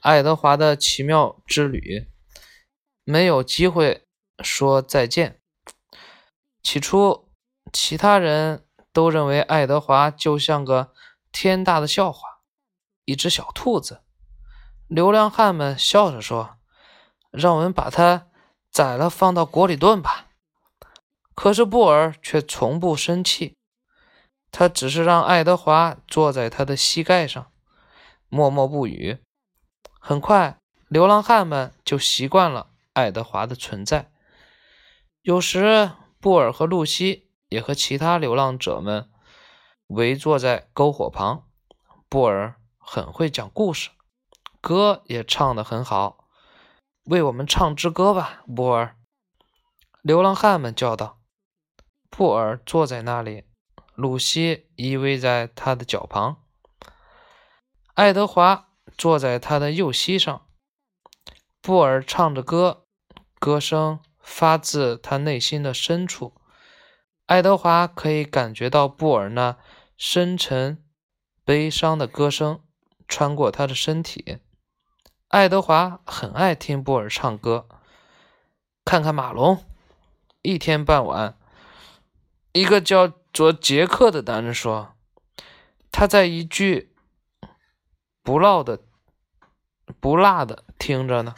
爱德华的奇妙之旅，没有机会说再见。起初，其他人都认为爱德华就像个天大的笑话，一只小兔子。流浪汉们笑着说：“让我们把它宰了，放到锅里炖吧。”可是布尔却从不生气，他只是让爱德华坐在他的膝盖上，默默不语。很快，流浪汉们就习惯了爱德华的存在。有时，布尔和露西也和其他流浪者们围坐在篝火旁。布尔很会讲故事，歌也唱得很好。为我们唱支歌吧，布尔！流浪汉们叫道。布尔坐在那里，露西依偎在他的脚旁，爱德华坐在他的右膝上。布尔唱着歌，歌声。发自他内心的深处，爱德华可以感觉到布尔那深沉、悲伤的歌声穿过他的身体。爱德华很爱听布尔唱歌。看看马龙，一天傍晚，一个叫做杰克的男人说：“他在一句不落的、不辣的听着呢。”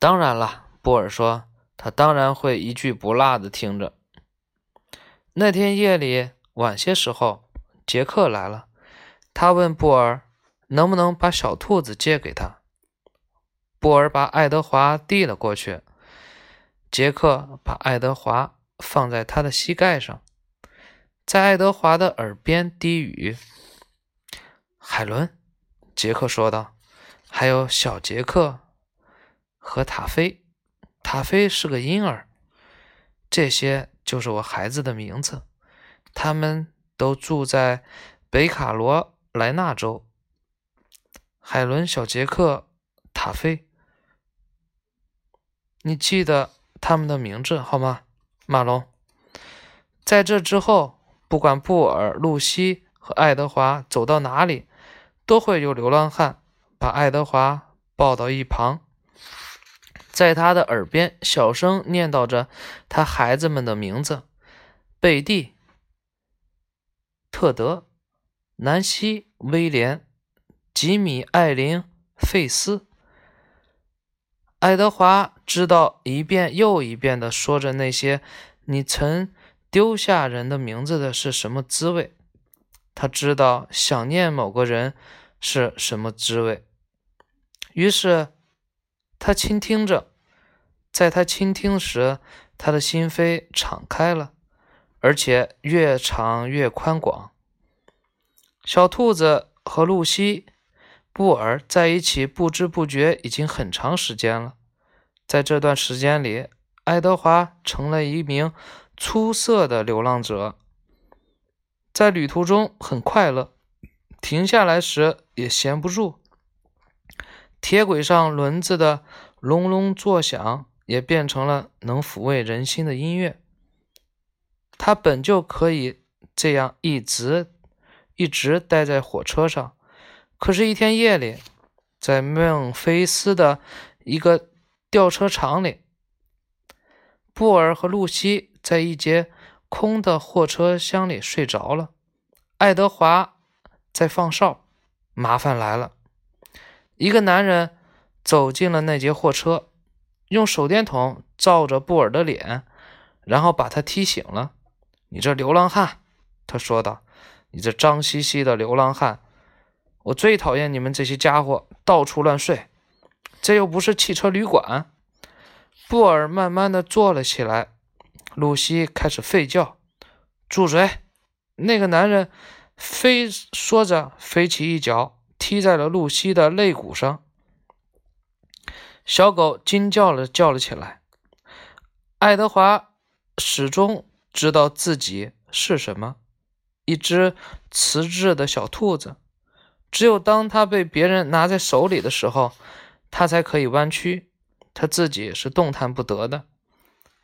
当然了。布尔说：“他当然会一句不落的听着。”那天夜里晚些时候，杰克来了。他问布尔能不能把小兔子借给他。布尔把爱德华递了过去。杰克把爱德华放在他的膝盖上，在爱德华的耳边低语：“海伦。”杰克说道：“还有小杰克和塔菲。”塔菲是个婴儿，这些就是我孩子的名字。他们都住在北卡罗来纳州。海伦、小杰克、塔菲，你记得他们的名字好吗？马龙。在这之后，不管布尔、露西和爱德华走到哪里，都会有流浪汉把爱德华抱到一旁。在他的耳边小声念叨着他孩子们的名字：贝蒂、特德、南希、威廉、吉米、艾琳、费斯。爱德华知道一遍又一遍地说着那些你曾丢下人的名字的是什么滋味，他知道想念某个人是什么滋味，于是。他倾听着，在他倾听时，他的心扉敞开了，而且越长越宽广。小兔子和露西、布尔在一起，不知不觉已经很长时间了。在这段时间里，爱德华成了一名出色的流浪者，在旅途中很快乐，停下来时也闲不住。铁轨上轮子的隆隆作响，也变成了能抚慰人心的音乐。他本就可以这样一直一直待在火车上，可是，一天夜里，在孟菲斯的一个吊车厂里，布尔和露西在一节空的货车厢里睡着了。爱德华在放哨，麻烦来了。一个男人走进了那节货车，用手电筒照着布尔的脸，然后把他踢醒了。“你这流浪汉！”他说道，“你这脏兮兮的流浪汉！我最讨厌你们这些家伙到处乱睡。这又不是汽车旅馆。”布尔慢慢的坐了起来。露西开始吠叫：“住嘴！”那个男人飞说着，飞起一脚。踢在了露西的肋骨上，小狗惊叫了，叫了起来。爱德华始终知道自己是什么，一只瓷质的小兔子。只有当他被别人拿在手里的时候，他才可以弯曲，他自己是动弹不得的。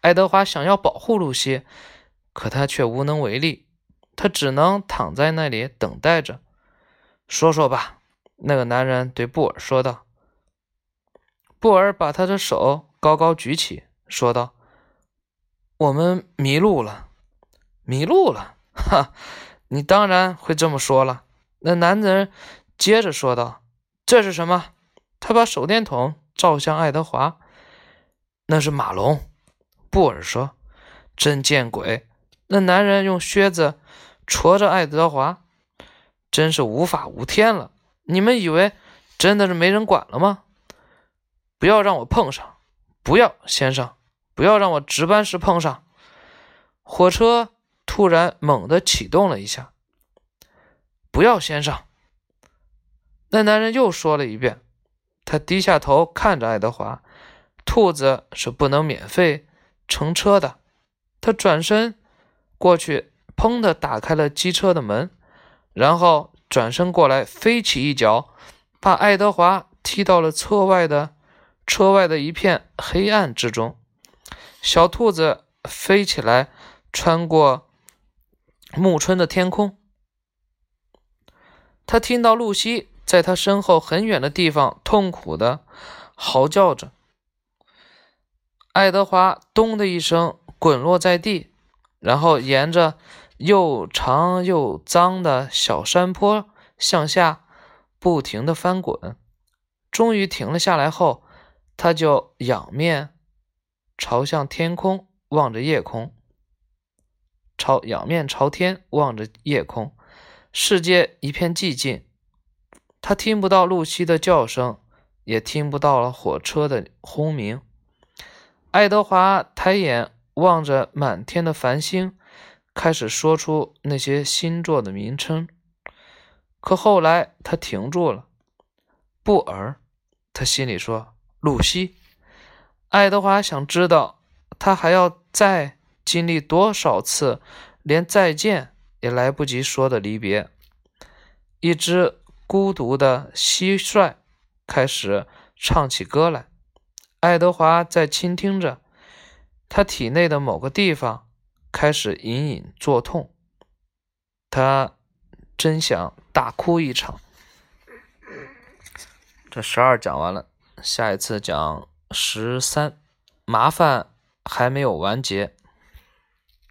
爱德华想要保护露西，可他却无能为力，他只能躺在那里等待着。说说吧。那个男人对布尔说道。布尔把他的手高高举起，说道：“我们迷路了，迷路了！哈，你当然会这么说了。”那男人接着说道：“这是什么？”他把手电筒照向爱德华。“那是马龙。”布尔说。“真见鬼！”那男人用靴子戳着爱德华，“真是无法无天了！你们以为真的是没人管了吗？”不要让我碰上！不要，先生，不要让我值班时碰上。火车突然猛地启动了一下。不要，先生。那男人又说了一遍。他低下头看着爱德华。兔子是不能免费乘车的。他转身过去，砰的打开了机车的门，然后转身过来，飞起一脚，把爱德华踢到了车外的。车外的一片黑暗之中，小兔子飞起来，穿过暮春的天空。他听到露西在他身后很远的地方痛苦的嚎叫着。爱德华“咚”的一声滚落在地，然后沿着又长又脏的小山坡向下不停的翻滚，终于停了下来后。他就仰面朝向天空，望着夜空，朝仰面朝天望着夜空，世界一片寂静。他听不到露西的叫声，也听不到了火车的轰鸣。爱德华抬眼望着满天的繁星，开始说出那些星座的名称。可后来他停住了。布尔，他心里说。露西，爱德华想知道，他还要再经历多少次连再见也来不及说的离别。一只孤独的蟋蟀开始唱起歌来，爱德华在倾听着，他体内的某个地方开始隐隐作痛，他真想大哭一场。这十二讲完了。下一次讲十三，麻烦还没有完结。